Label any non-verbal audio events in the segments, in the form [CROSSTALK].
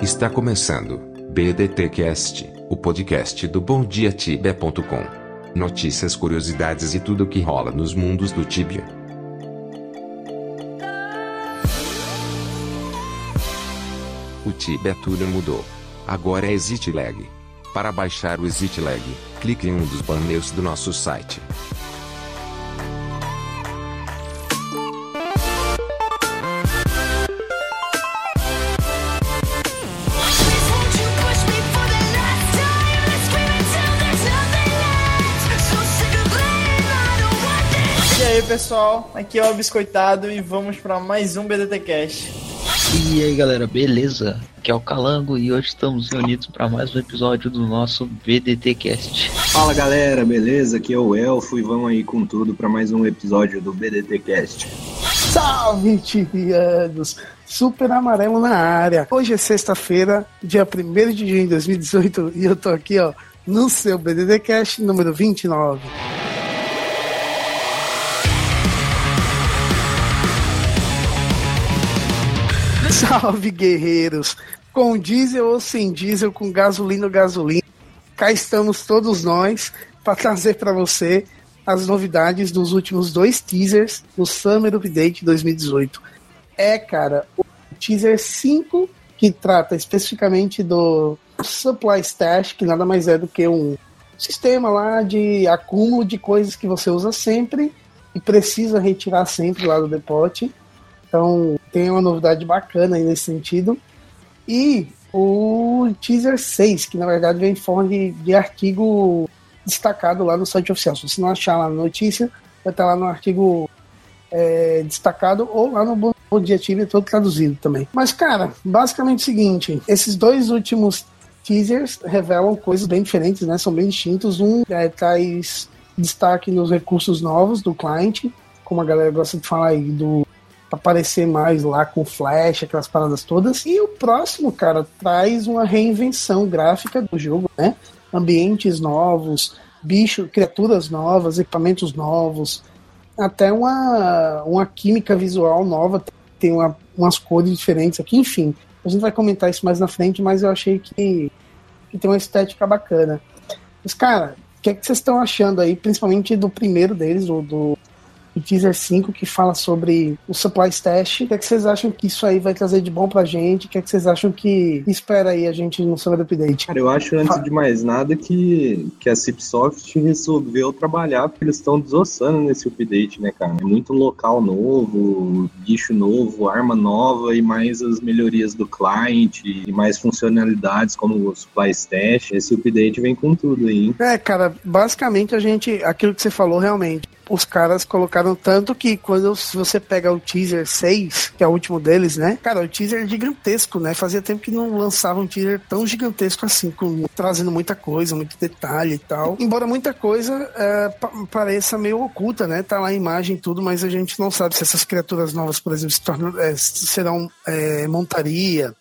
Está começando BDTcast, o podcast do BomDiaTibia.com. Notícias, curiosidades e tudo o que rola nos mundos do Tibia. O Tibia tudo mudou. Agora é ExitLag. Para baixar o ExitLag, clique em um dos banners do nosso site. Pessoal, aqui é o Biscoitado e vamos para mais um BDT Cast. E aí galera, beleza? Aqui é o Calango e hoje estamos reunidos para mais um episódio do nosso BDT Cast. Fala galera, beleza? Aqui é o Elfo e vamos aí com tudo para mais um episódio do BDT Cast. Salve, tibianos! Super amarelo na área. Hoje é sexta-feira, dia 1 de junho de 2018, e eu tô aqui, ó, no seu BDD Cast número 29. Salve, guerreiros! Com diesel ou sem diesel, com gasolina ou gasolina, cá estamos todos nós para trazer para você as novidades dos últimos dois teasers do Summer Update 2018. É, cara, o teaser 5, que trata especificamente do Supply Stash, que nada mais é do que um sistema lá de acúmulo de coisas que você usa sempre e precisa retirar sempre lá do depote. Então, tem uma novidade bacana aí nesse sentido. E o teaser 6, que na verdade vem em forma de, de artigo destacado lá no site oficial. Se você não achar lá na notícia, vai estar lá no artigo é, destacado ou lá no Bom Dia Tibia, todo traduzido também. Mas, cara, basicamente é o seguinte: esses dois últimos teasers revelam coisas bem diferentes, né? São bem distintos. Um é, traz destaque nos recursos novos do cliente, como a galera gosta de falar aí, do aparecer mais lá com flash, aquelas paradas todas. E o próximo, cara, traz uma reinvenção gráfica do jogo, né? Ambientes novos, bicho, criaturas novas, equipamentos novos, até uma, uma química visual nova, tem uma, umas cores diferentes aqui, enfim. A gente vai comentar isso mais na frente, mas eu achei que, que tem uma estética bacana. Mas, cara, o que, é que vocês estão achando aí, principalmente do primeiro deles, do, do, do teaser 5, que fala sobre o supply stash? O que, é que vocês acham que isso aí vai trazer de bom pra gente? O que, é que vocês acham que espera aí a gente no Summer Update? Cara, eu acho antes de mais nada que, que a Cipsoft resolveu trabalhar porque eles estão desossando nesse update, né, cara? É muito local novo, bicho novo, arma nova e mais as melhorias do client e mais funcionalidades como o supply stash. Esse update vem com tudo aí, hein? É, cara, basicamente a gente, aquilo que você falou realmente, os caras colocaram tanto que quando se você pega o teaser 6, que é o último deles, né? Cara, o teaser é gigantesco, né? Fazia tempo que não lançava um teaser tão gigantesco assim, com, trazendo muita coisa, muito detalhe e tal. Embora muita coisa é, pa- pareça meio oculta, né? Tá lá a imagem e tudo, mas a gente não sabe se essas criaturas novas, por exemplo, se tornam, é, serão é, montaria,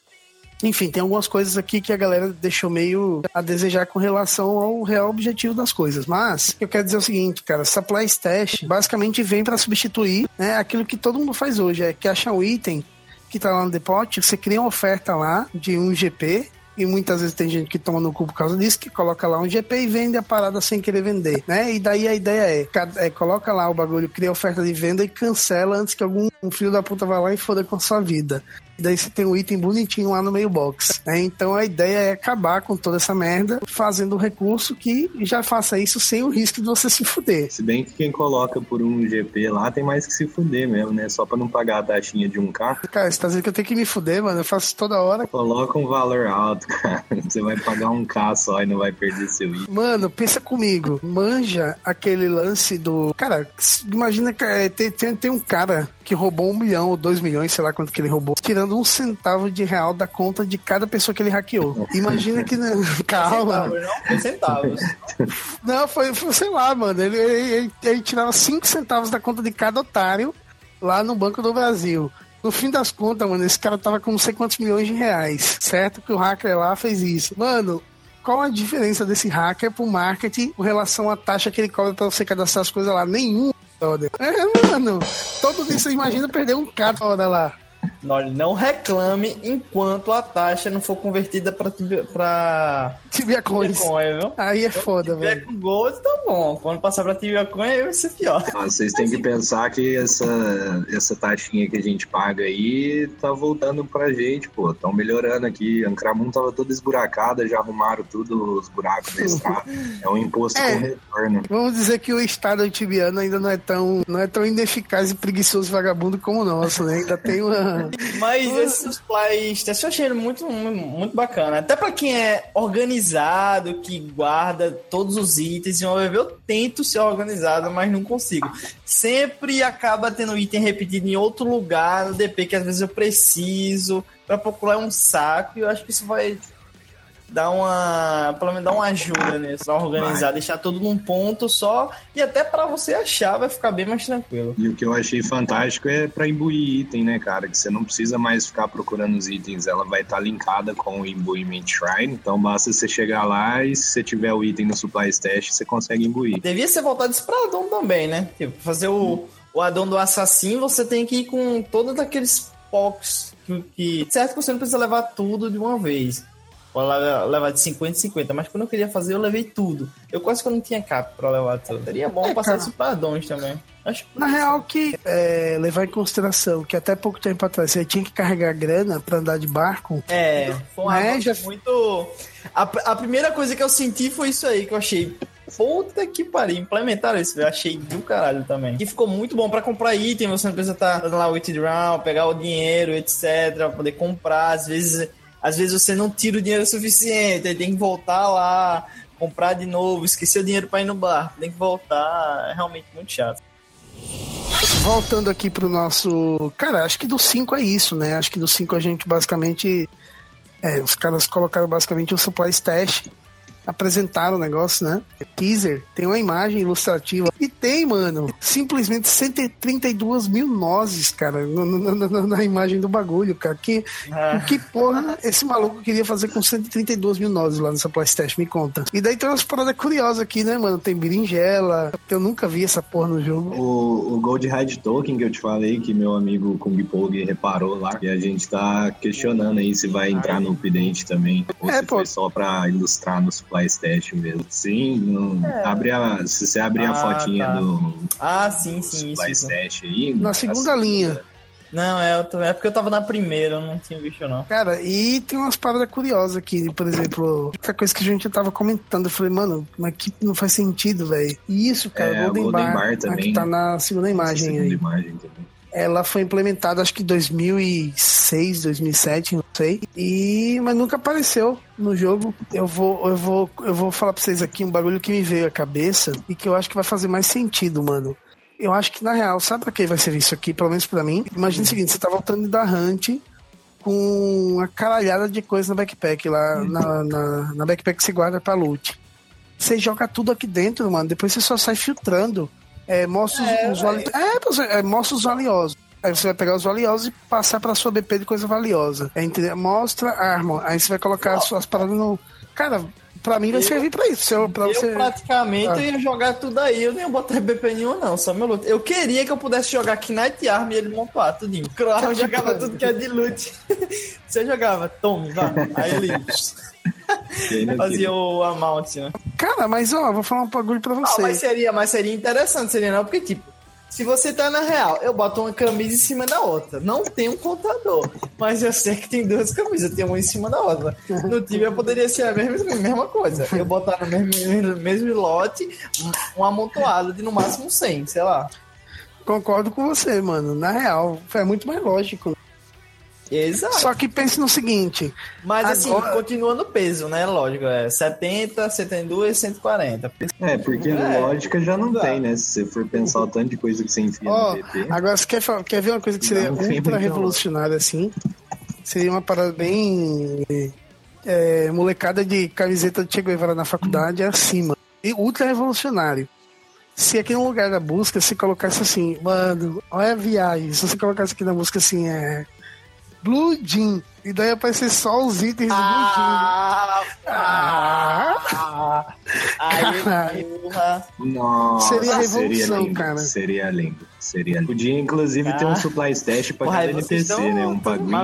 enfim, tem algumas coisas aqui que a galera deixou meio a desejar com relação ao real objetivo das coisas. Mas eu quero dizer o seguinte, cara, supply stash basicamente vem para substituir né, aquilo que todo mundo faz hoje, é que achar um item que tá lá no depósito, você cria uma oferta lá de um GP e muitas vezes tem gente que toma no cu por causa disso, que coloca lá um GP e vende a parada sem querer vender, né? E daí a ideia é, é coloca lá o bagulho, cria oferta de venda e cancela antes que algum um filho da puta vá lá e foda com a sua vida. Daí você tem um item bonitinho lá no meio box, né? Então a ideia é acabar com toda essa merda, fazendo um recurso que já faça isso sem o risco de você se fuder. Se bem que quem coloca por um GP lá tem mais que se fuder mesmo, né? Só pra não pagar a taxinha de um k Cara, você tá dizendo que eu tenho que me fuder, mano? Eu faço toda hora. Coloca um valor alto, [LAUGHS] cara. Você vai pagar um K só e não vai perder seu item. Mano, pensa comigo. Manja aquele lance do. Cara, imagina que é, tem, tem, tem um cara que roubou um milhão ou dois milhões, sei lá quanto que ele roubou, tirando um centavo de real da conta de cada pessoa que ele hackeou. Imagina que. né, [LAUGHS] Calma. Centavos, não? Foi centavos. [LAUGHS] Não, foi, foi, sei lá, mano. Ele, ele, ele- ele tirava 5 centavos da conta de cada otário lá no Banco do Brasil. No fim das contas, mano, esse cara tava com não sei quantos milhões de reais, certo? Que o hacker lá fez isso. Mano, qual a diferença desse hacker pro marketing com relação à taxa que ele cobra pra você cadastrar as coisas lá? Nenhum, brother. É, mano. Todo dia você imagina perder um cara toda lá. Não, não reclame enquanto a taxa não for convertida pra, tibia- pra Tibia Coins. Aí é foda, Se tiver velho. com Gold, tá bom. Quando passar pra Tibia Coin, aí vai ser pior. Ah, Vocês têm que pensar que essa, essa taxinha que a gente paga aí tá voltando pra gente, pô. Estão melhorando aqui. Ancramun tava toda esburacada, já arrumaram tudo os buracos da estrada. [LAUGHS] É um imposto É. com retorno. Vamos dizer que o Estado tibiano ainda não é tão, não é tão ineficaz e preguiçoso e vagabundo como o nosso, né? Ainda tem uma. Mas esses supplies testes eu achei muito, muito bacana. Até pra quem é organizado, que guarda todos os itens, eu tento ser organizado, mas não consigo. Sempre acaba tendo item repetido em outro lugar no DP que às vezes eu preciso pra procurar um saco e eu acho que isso vai dar uma, pelo menos dar uma ajuda nisso, pra organizar, deixar tudo num ponto só e até pra você achar vai ficar bem mais tranquilo. E o que eu achei fantástico é pra imbuir item, né, cara? Que você não precisa mais ficar procurando os itens. Ela vai estar linkada com o Imbuement Shrine. Então basta você chegar lá e se você tiver o item no Supply Stash, você consegue imbuir. Devia ser voltado isso pra Adon também, né? Tipo, fazer o, o Adon do assassino, você tem que ir com todos aqueles POCs que, que- Certo que você não precisa levar tudo de uma vez. Levar- de 50 em 50, mas quando eu queria fazer, eu levei tudo. Eu quase que eu não tinha cap pra levar tudo. Seria bom É, passar cara. isso pra Adons também. Acho Na real, que é, levar em consideração que até pouco tempo atrás você tinha que carregar grana pra andar de barco. É, foi uma Né, já- muito. A, a primeira coisa que eu senti foi isso aí, que eu achei. Puta que pariu, implementaram isso, eu achei do caralho também. E ficou muito bom pra comprar item, você não precisa estar dando lá o withdraw, pegar o dinheiro, etc, pra poder comprar. Às vezes, às vezes você não tira o dinheiro suficiente, aí tem que voltar lá, comprar de novo, esquecer o dinheiro pra ir no bar, tem que voltar, é realmente muito chato. Voltando aqui pro nosso. Cara, acho que do 5 é isso, né? Acho que do 5 a gente basicamente. É, os caras colocaram basicamente o supply stash, apresentaram o negócio, né? Teaser, tem uma imagem ilustrativa. E tem, mano, simplesmente 132 mil nozes, cara, no- no- no- na imagem do bagulho, cara. Que, Ah. o que porra esse maluco queria fazer com 132 mil nozes lá no supply stash? Me conta. E daí tem umas paradas curiosas aqui, né, mano? Tem berinjela. Eu nunca vi essa porra no jogo. O, o Gold Hide Token que eu te falei, que meu amigo Kung Pog reparou lá, e a gente tá questionando aí se vai entrar no update também, ou É, se pô. foi só pra ilustrar no Supply Stash mesmo. Sim, não- abre a, se você abrir a Ah, fotinha tá. do Ah, sim, sim, Supply isso. Stash aí. Na a segunda linha. Não, é, tô- é porque eu tava na primeira, eu não tinha visto não. Cara, e tem umas paradas curiosas aqui, por exemplo, outra coisa que a gente tava comentando, eu falei, mano, mas que não faz sentido, velho. E isso, cara, É, o Golden, Golden Bar, Bar a também, que tá na segunda imagem segunda aí. imagem também. Ela foi implementada acho que em 2006, 2007, não sei. E mas nunca apareceu no jogo. Eu vou eu vou eu vou falar pra vocês aqui um bagulho que me veio à cabeça e que eu acho que vai fazer mais sentido, mano. Eu acho que na real, sabe pra que vai servir isso aqui, pelo menos pra mim? Imagina o seguinte, você tá voltando da Hunt com uma caralhada de coisa na backpack lá, na, na, na backpack que você guarda pra loot. Você joga tudo aqui dentro, mano. Depois você só sai filtrando. É, mostra os, os vali... é, você- é, mostra os valiosos. Aí você vai pegar os valiosos e passar pra sua BP de coisa valiosa. É, entendeu? Mostra a arma. Aí você vai colocar as suas paradas no. Cara, pra mim vai servir pra isso. Seu- Pra Eu você... praticamente Ah. ia jogar tudo aí, eu nem ia botar BP nenhum, não, só meu loot. Eu queria que eu pudesse jogar Knight Arm e ele montar tudinho. Claro, eu jogava tudo que é de loot. [LAUGHS] Você jogava, tome, vá. Aí ele [LAUGHS] fazia o amount, né? Cara, mas ó, vou falar um bagulho pra Ah, você. mas seria, mas seria interessante, seria não, porque tipo, se você tá na real, eu boto uma camisa em cima da outra. Não tem um contador, mas eu sei que tem duas camisas, tem uma em cima da outra. No time eu poderia ser a mesma, a mesma coisa. Eu botar no mesmo, mesmo lote um amontoado de no máximo 100, sei lá. Concordo com você, mano. Na real, é muito mais lógico. Exato. Só que pense no seguinte: Mas assim, Agora- continua no peso, né? Lógico, é 70, 72, 140. É, porque É, lógica já não exato. tem, né? Se você for pensar o tanto de coisa que você enfia Ó, no agora você quer, quer ver uma coisa que seria Não, ultra revolucionária assim? Seria uma parada bem. é, molecada de camiseta de Che Guevara na faculdade é acima. E ultra revolucionário. Se aqui no lugar da busca você colocasse assim, mano, olha a viagem. Se você colocasse aqui na busca assim, é. Blue Jean. E daí aparecer só os itens do Blue Ah, Jean. Ah! ah, aí, Caralho. porra. Nossa, Seria a revolução, lindo, cara. Seria lindo. Seria. Podia, inclusive, ter um Ah. supply stash pra Porra, cada NPC, né? um- bagulho.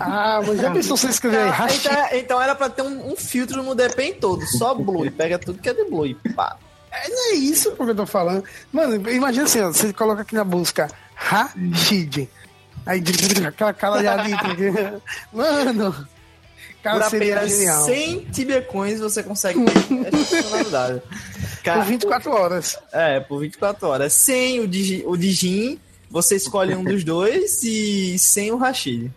Ah, mas já pensou você escrever aí? Ah, então, então era pra ter um, um filtro no DPM todo, só Blue. e Pega tudo que é de Blue e pá. É, não é isso que eu tô falando. Mano, imagina assim, ó, você coloca aqui na busca Rashid. Aí [LAUGHS] aquela cara de ali. Mano, cara, Por seria apenas genial. 100 Tibia Coins você consegue ter essa funcionalidade. [LAUGHS] Por Cara, 24 horas. É, por 24 horas. Sem o, Digi, o Digin, você escolhe um dos dois e sem o Rashid.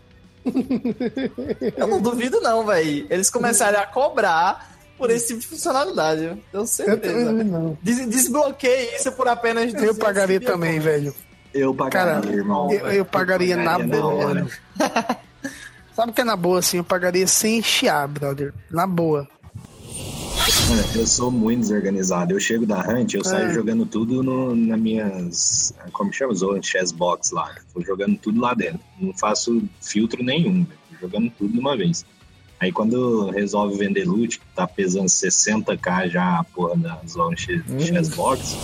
[LAUGHS] Eu não duvido, não, velho. Eles começarem a cobrar por esse tipo de funcionalidade. Eu tenho Eu, certeza. não. Des desbloqueie isso por apenas Eu 200 pagaria também, velho. Eu pagaria, Cara, irmão. Eu, eu pagaria na pagaria na boa, hora. mano. Sabe o que é na boa, assim? Eu pagaria sem chiar, brother. Na boa. Mano, eu sou muito desorganizado. Eu chego da Hunt, eu saio É. jogando tudo no, nas minhas. Como chama? Zone Chess Box lá. Vou jogando tudo lá dentro. Não faço filtro nenhum. Tô jogando tudo de uma vez. Aí quando resolve vender loot, que tá pesando 60k já a porra da Zone Chess, Chess Box,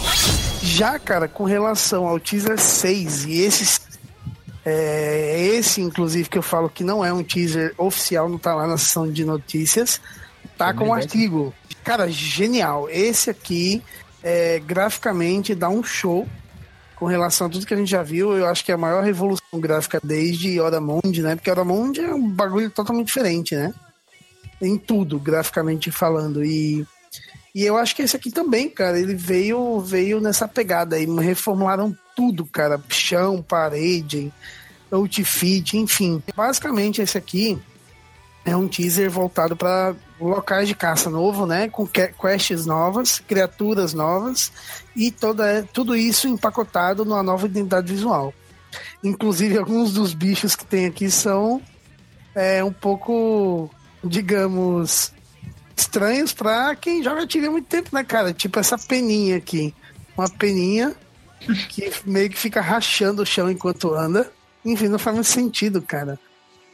Já, cara, com relação ao teaser 6 e esses. É, esse, inclusive, que eu falo que não é um teaser oficial, não tá lá na seção de notícias, tá com um artigo. Cara, genial. Esse aqui, é, graficamente, dá um show com relação a tudo que a gente já viu. Eu acho que é a maior revolução gráfica desde Oramond, né? Porque Oramond é um bagulho totalmente diferente, né? Em tudo, graficamente falando. E e eu acho que esse aqui também, cara, ele veio veio nessa pegada aí, reformularam tudo, cara, chão, parede, outfit, enfim. Basicamente esse aqui é um teaser voltado para locais de caça novo, né, com que- quests novas, criaturas novas e toda tudo isso empacotado numa nova identidade visual. Inclusive alguns dos bichos que tem aqui são é, um pouco, digamos, estranhos pra quem joga Tibia há muito tempo, né, cara? Tipo essa peninha aqui. Uma peninha que meio que fica rachando o chão enquanto anda. Enfim, não faz muito sentido, cara.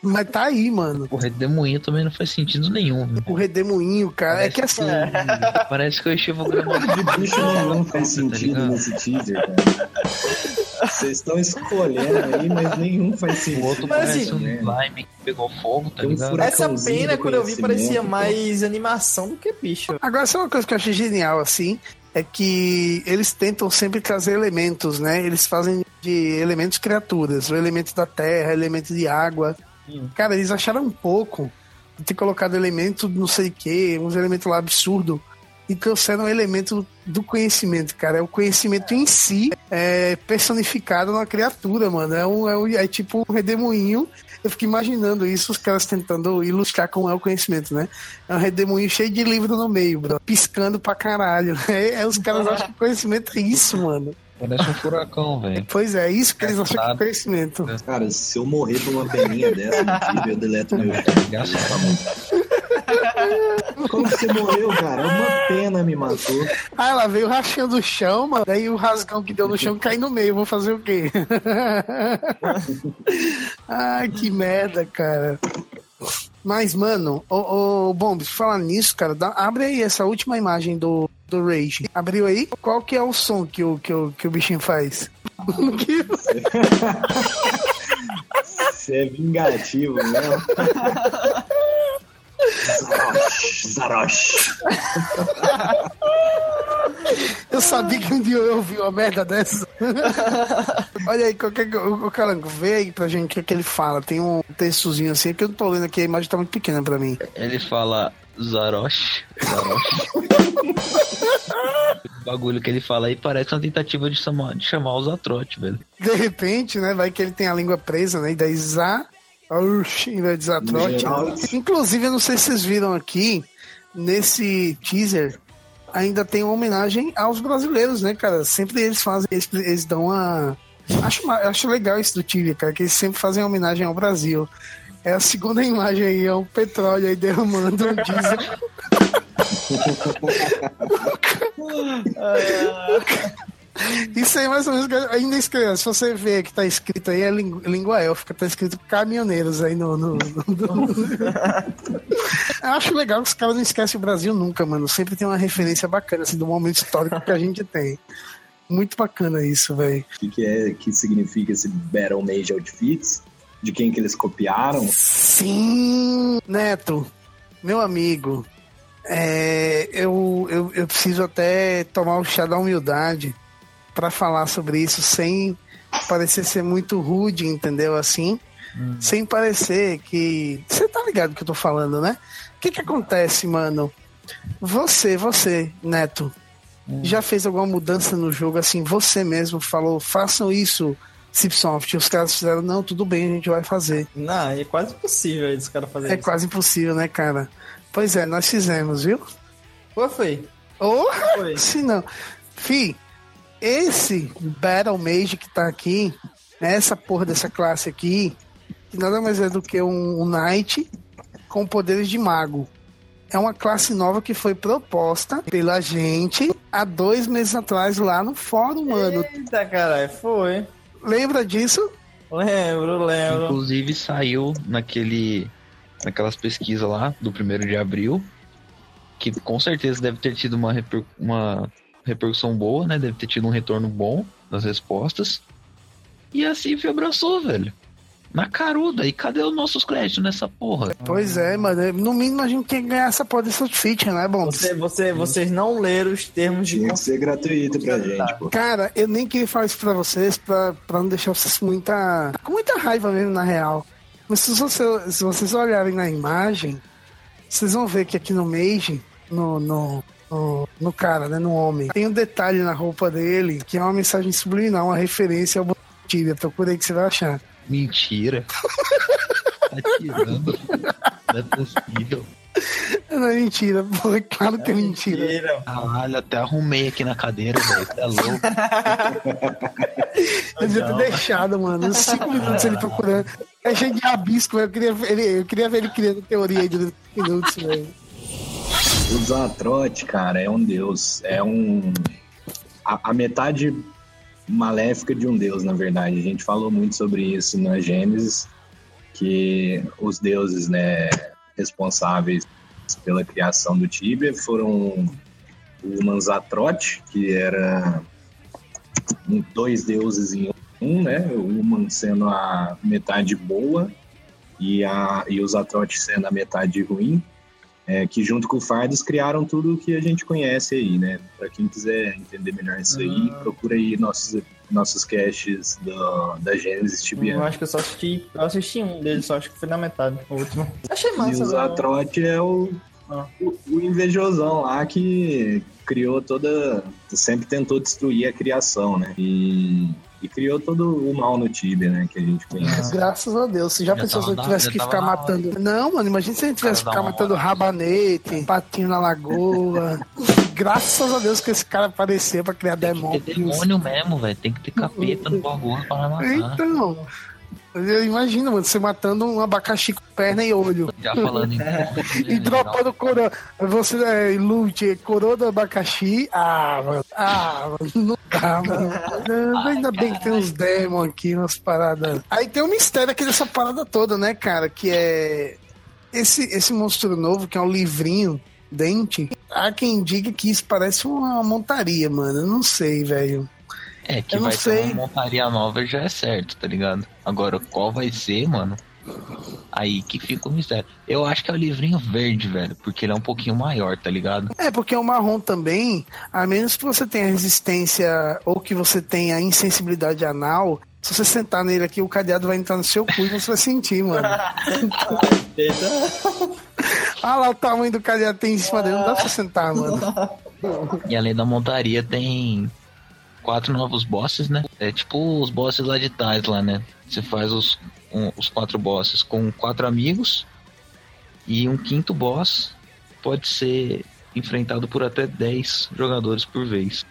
Mas tá aí, mano. O redemoinho também não faz sentido nenhum. O redemoinho, cara. É que assim. [LAUGHS] Parece que eu estive gravando bicho nenhum faz tá sentido nesse teaser, cara. Vocês estão escolhendo aí, mas nenhum faz sentido. O outro Mas, parece assim, um né? slime que pegou fogo, tá um ligado? furacão. Essa pena, do quando eu vi, parecia mais animação do que bicho. Agora, só uma coisa que eu achei genial, assim, é que eles tentam sempre trazer elementos, né? Eles fazem de elementos criaturas, o elemento da terra, elemento de água. Hum. Cara, eles acharam um pouco de ter colocado elemento não sei o que, uns elementos lá absurdo e trouxeram um elemento do conhecimento, cara. É o conhecimento em si é personificado na criatura, mano. É, um, é, um- é tipo um redemoinho. Eu fico imaginando isso, os caras tentando ilustrar como é o conhecimento, né? É um redemoinho cheio de livro no meio, bro. Piscando pra caralho. [LAUGHS] É, é, os caras acham que conhecimento é isso, mano. Parece um furacão, velho. Pois é, isso que eles acham que é conhecimento. Cara, se eu morrer por uma peninha dessa eu deleto meu Engraçado. [LAUGHS] Como você morreu, cara? Uma pena me matou. Ah, ela veio rachando o chão, mano. Daí o rasgão que deu no chão cai no meio. Vou fazer o quê? [LAUGHS] Ai, que merda, cara. Mas, mano, ô, ô Bombs, falar nisso, cara, dá- abre aí essa última imagem do, do Rage. Abriu aí? Qual que é o som que o, que o, que o bichinho faz? [LAUGHS] Você é vingativo, né? Zarosh, [LAUGHS] Zarosh. Eu sabia que um dia eu ouvi uma merda dessa. [LAUGHS] Olha aí, qualquer, o, o Calango, vê aí pra gente o que, é que ele fala. Tem um textozinho assim, que eu não tô lendo aqui, a imagem tá muito pequena pra mim. Ele fala Zarosh. Zarosh. [LAUGHS] o bagulho que ele fala aí parece uma tentativa de chamar, de chamar os atrotes, velho. De repente, né, vai que ele tem a língua presa, né, e daí Zá, De Zatrote. Geral. Inclusive, eu não sei se vocês viram aqui, nesse teaser, ainda tem uma homenagem aos brasileiros, né, cara? Sempre eles fazem, eles, eles dão uma... Acho, acho legal isso do Tibia, cara, que eles sempre fazem homenagem ao Brasil. É a segunda imagem aí, é um petróleo aí derramando um diesel. [LAUGHS] [LAUGHS] [LAUGHS] Isso aí mais ou menos, ainda escreve, se você ver que tá escrito aí, é língua, élfica, tá escrito caminhoneiros aí no... no- no- [LAUGHS] Eu acho legal que os caras não esquecem o Brasil nunca, mano, sempre tem uma referência bacana, assim, do momento histórico que a gente tem. Muito bacana isso, velho. O que, que é que significa esse Battle Mage Outfits? De quem que eles copiaram? Sim, Neto, meu amigo, é, eu, eu, eu preciso até tomar o chá da humildade para falar sobre isso sem parecer ser muito rude, entendeu? Assim, sem parecer que. Você tá ligado do que eu tô falando, né? O que que acontece, mano? Você, você, Neto, já fez alguma mudança no jogo assim? Você mesmo falou, façam isso, Cipsoft. Os caras fizeram, não, tudo bem, a gente vai fazer. Não, é quase impossível esse cara fazer É isso. quase impossível, né, cara? Pois é, nós fizemos, viu? Qual foi? Oh, Foi. [LAUGHS] se não. Fi, esse Battle Mage que tá aqui, essa porra dessa classe aqui, que nada mais é do que um, um Knight com poderes de mago. É uma classe nova que foi proposta pela gente há dois meses atrás lá no fórum, mano. Eita, caralho, foi. Lembra disso? Lembro, lembro. Inclusive saiu naquele, naquelas pesquisas lá do primeiro de abril, que com certeza deve ter tido uma, uma repercussão boa, né? Deve ter tido um retorno bom das respostas. E a Cif abraçou, velho. Na caruda. E cadê os nossos créditos nessa porra? Pois é, mano. No mínimo a gente tem que ganhar essa porra desse feature, né, bom? Você, você, vocês não leram os termos de Tinha que ser gratuito pra gente, pô. Cara, eu nem queria falar isso pra vocês, pra, pra não deixar vocês com muita, com muita raiva mesmo, na real. Mas se, você- se vocês olharem na imagem, vocês vão ver que aqui no Mage, no, no, no, no cara, né, no homem, tem um detalhe na roupa dele que é uma mensagem subliminal, uma referência ao Tibia. Procura aí que você vai achar. Mentira. [LAUGHS] tá tirando. Não é possível. Não é mentira, pô, é claro que é mentira. Mentira. Caralho, até arrumei aqui na cadeira, velho. É louco. Eu [LAUGHS] devia ter deixado, mano. Uns cinco minutos ele procurando. É cheio de rabisco, eu queria, ele, eu queria ver ele criando teoria aí durante cinco minutos, velho. O Zatrote, cara, é um deus. É um. A, a metade maléfica de um deus, na verdade. A gente falou muito sobre isso na Gênesis, que os deuses, né, responsáveis pela criação do Tibia foram o Manzatrote, que era dois deuses em um, né? O Human sendo a metade boa e, a, e os Atrotes sendo a metade ruim é, que junto com o Fardos criaram tudo o que a gente conhece aí, né? Para quem quiser entender melhor isso aí, procura aí nossos, nossos caches da, da Gênesis Eu Tibiana. acho que eu só assisti. Eu assisti um deles, só acho que foi na metade, o último. [LAUGHS] Achei E massa. o né? Zatrote é o, Ah. o, o invejosão lá que criou toda. Sempre tentou destruir a criação, né? E, e criou todo o mal no Tibia, né? Que a gente [LAUGHS] conhece. Graças a Deus. Você já, Já pensou se eu tivesse que ficar na hora. matando. Não, mano, imagina se a gente tivesse que ficar matando hora. rabanete, patinho na lagoa. [LAUGHS] Graças a Deus que esse cara apareceu pra criar demônio. demônio mesmo, velho. Tem que ter capeta no bagulho pra matar. Então. Eu imagino, mano, você matando um abacaxi com perna e olho. Já falando em [LAUGHS] E dropando coroa. Você é lute, coroa do abacaxi. Ah, mano. Ah, mano. Não dá, mano. Não, Ainda bem que tem uns demons aqui, umas paradas. Aí tem um mistério aqui dessa parada toda, né, cara? Que é. Esse, esse monstro novo, que é um livrinho, dente. Há quem diga que isso parece uma montaria, mano. Eu não sei, velho. É, que Eu vai sei. ter uma montaria nova já é certo, tá ligado? Agora, qual vai ser, mano? Aí que fica o mistério. Eu acho que é o livrinho verde, velho, porque ele é um pouquinho maior, tá ligado? É, porque o marrom também, a menos que você tenha resistência ou que você tenha insensibilidade anal, se você sentar nele aqui, o cadeado vai entrar no seu cu e você vai sentir, mano. [LAUGHS] Ah lá o tamanho do cadeado tem em cima dele, não dá pra sentar, mano. E além da montaria tem quatro novos bosses, né? É tipo os bosses lá de trás lá, né? Você faz os, um- os quatro bosses com quatro amigos e um quinto boss pode ser enfrentado por até 10 jogadores por vez.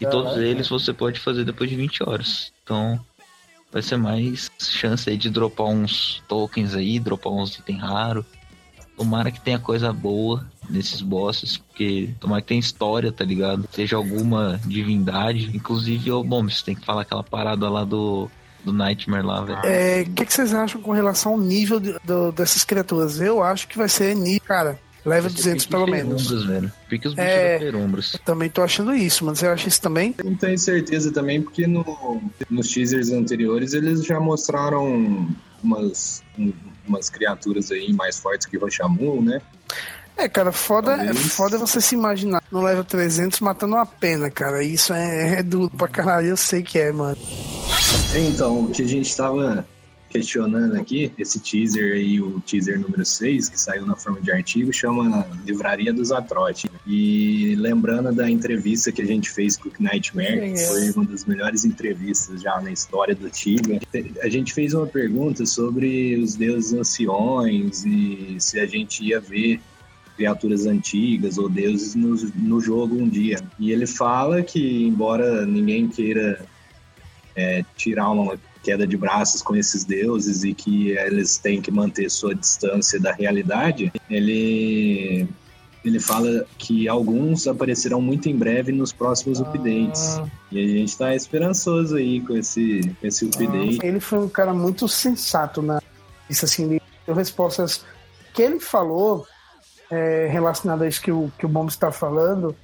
E todos Caraca. eles você pode fazer depois de 20 horas. Então vai ser mais chance aí de dropar uns tokens aí, dropar uns itens raros. Tomara que tenha coisa boa nesses bosses, porque tomara que tenha história, tá ligado? Seja alguma divindade. Inclusive, ô, bom, você tem que falar aquela parada lá do, do Nightmare lá, velho. É, O que, que vocês acham com relação ao nível de- do- dessas criaturas? Eu acho que vai ser nível. Cara, ser 200 pique pelo os menos. Velho. Pique os bichos É. da Perumbras. Também tô achando isso, mas eu acho isso também. Não tenho certeza também, porque no, nos teasers anteriores eles já mostraram umas, um- umas criaturas aí mais fortes que Roshamu, né? É, cara, foda, é foda você se imaginar no level 300 matando uma pena, cara. Isso é, é duro pra caralho, eu sei que é, mano. Então, o que a gente tava questionando aqui, esse teaser aí, o teaser número 6, que saiu na forma de artigo, chama Livraria dos Atrotes. E lembrando da entrevista que a gente fez com o Nightmare, que foi uma das melhores entrevistas já na história do Tibia, a gente fez uma pergunta sobre os deuses anciões e se a gente ia ver criaturas antigas ou deuses no, no jogo um dia. E ele fala que, embora ninguém queira é, tirar uma queda de braços com esses deuses e que eles têm que manter sua distância da realidade, ele ele fala que alguns aparecerão muito em breve nos próximos updates. E a gente tá esperançoso aí com esse, com esse update. Ele foi um cara muito sensato na isso assim, ele deu respostas que ele falou é, relacionado a isso que o, que o Bomb está falando,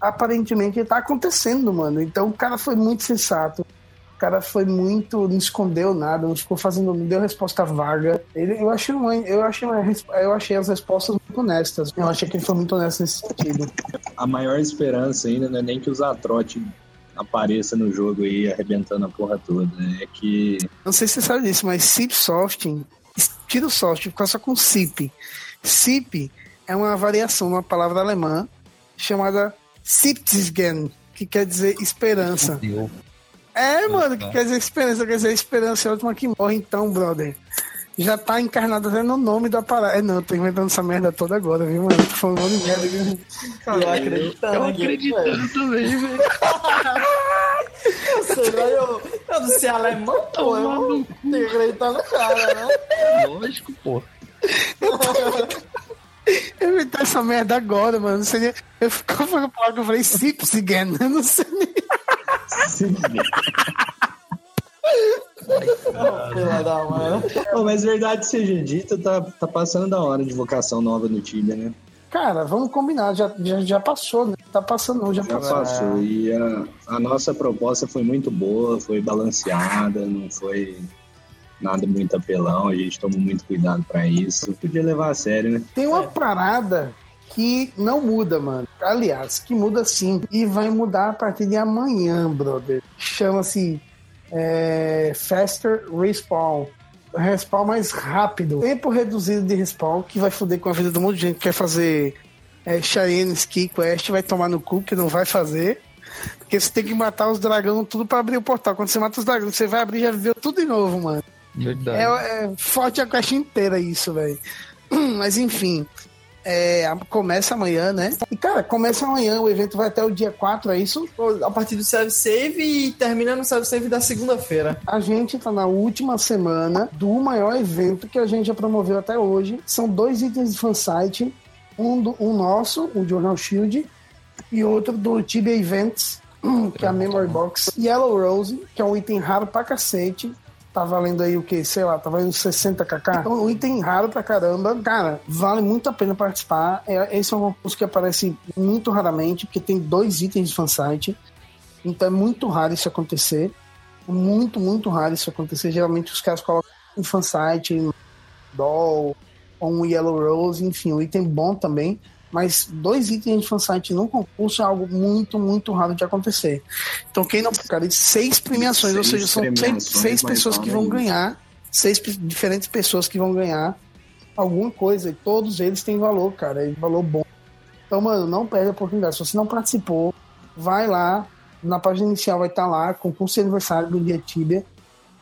aparentemente está acontecendo, mano. Então o cara foi muito sensato. O cara foi muito, não escondeu nada, não ficou fazendo, não deu resposta vaga. Ele, eu achei, uma, eu achei, uma eu achei as respostas muito honestas. Eu achei que ele foi muito honesto nesse sentido. A maior esperança ainda não é nem que os Atrote apareça no jogo aí arrebentando a porra toda. É que Não sei se você sabe disso, mas Cipsoft, tira o soft, fica só com Cip. Cip é uma variação de uma palavra alemã chamada Siptisgen, que quer dizer esperança. É, mano, que quer dizer esperança, quer dizer esperança é a última que morre, então, brother. Já tá encarnado até no nome da parada. É, não, tô inventando essa merda toda agora, viu, mano? Tô falando de merda, viu? eu acreditando. eu acreditando também, velho. Eu sei, mas eu, eu não sei alemão, pô. Eu não tenho que acreditar no cara, né? Lógico, pô. Eu inventei essa merda agora, mano. Não sei nem... Eu ficava falando palavra que eu falei Sipsigen, [LAUGHS] eu não sei nem. Pô, mas verdade seja dita, tá, tá passando da hora de vocação nova no Tibia, né? Cara, vamos combinar, já, já, já passou, né? Tá passando, não, já, Já passou. passou. E a, a nossa proposta foi muito boa, foi balanceada, não foi nada muito apelão, a gente tomou muito cuidado pra isso. Podia levar a sério, né? Tem uma parada que não muda, mano. Aliás, que muda sim. E vai mudar a partir de amanhã, brother. Chama-se é, Faster Respawn. Respawn mais rápido. Tempo reduzido de respawn, que vai foder com a vida do mundo de gente que quer fazer é, Cheyenne Ski Quest, vai tomar no cu, que não vai fazer. Porque você tem que matar os dragões tudo pra abrir o portal. Quando você mata os dragões, você vai abrir e já viveu tudo de novo, mano. Verdade. É, é forte a caixa inteira isso, velho. [CLEARS THROAT] Mas enfim, é, começa amanhã, né? E cara, começa amanhã, o evento vai até o dia 4, é isso? A partir do serve save e termina no serve save da segunda-feira. A gente tá na última semana do maior evento que a gente já promoveu até hoje. São dois itens de fansite. Um, do, um nosso, o Journal Shield, e outro do Tibia Events, [CLEARS THROAT] que é a Memory Box. Yellow Rose, que é um item raro pra cacete. Tá valendo aí o que? Sei lá, tá valendo 60kk. Então, um item raro pra caramba. Cara, vale muito a pena participar. É, esse é um concurso que aparece muito raramente, porque tem dois itens de fansite. Então é muito raro isso acontecer. Muito, muito raro isso acontecer. Geralmente os caras colocam um fansite, um doll, um Yellow Rose, enfim, um item bom também. Mas dois itens de fansite num concurso é algo muito, muito raro de acontecer. Então quem não. Cara, seis premiações, ou Seis seja, são seis, seis pessoas que vão ganhar, seis diferentes pessoas que vão ganhar alguma coisa. E todos eles têm valor, cara, e valor bom. Então, mano, não perde a oportunidade. Se você não participou, vai lá. Na página inicial vai estar lá, concurso de aniversário do Dia Tibia.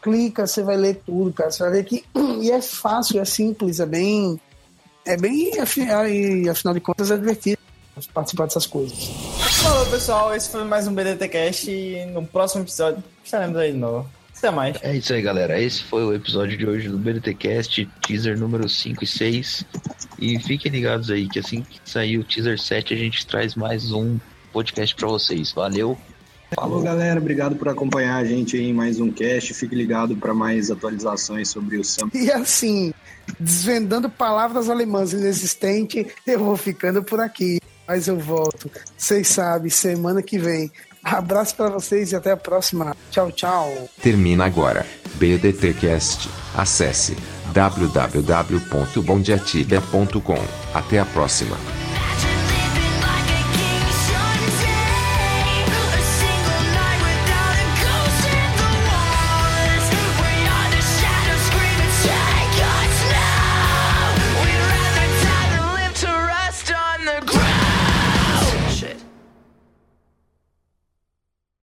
Clica, você vai ler tudo, cara. Você vai ver que. [CLEARS THROAT] E é fácil, é simples, é bem. É bem. E afinal de contas é divertido participar dessas coisas. Falou, pessoal. Esse foi mais um BDT Cast. E no próximo episódio estaremos aí de novo. Até mais. É isso aí, galera. Esse foi o episódio de hoje do BDTcast, teaser número 5 e 6. E fiquem ligados aí que assim que sair o teaser 7, a gente traz mais um podcast pra vocês. Valeu! Falou, galera. Obrigado por acompanhar a gente aí em mais um cast. Fique ligado para mais atualizações sobre o Sam. E assim, desvendando palavras alemãs inexistentes, eu vou ficando por aqui. Mas eu volto. Vocês sabem, semana que vem. Abraço pra vocês e até a próxima. Tchau, tchau. Termina agora. BDTcast. Acesse www.bondiatiba.com. Até a próxima.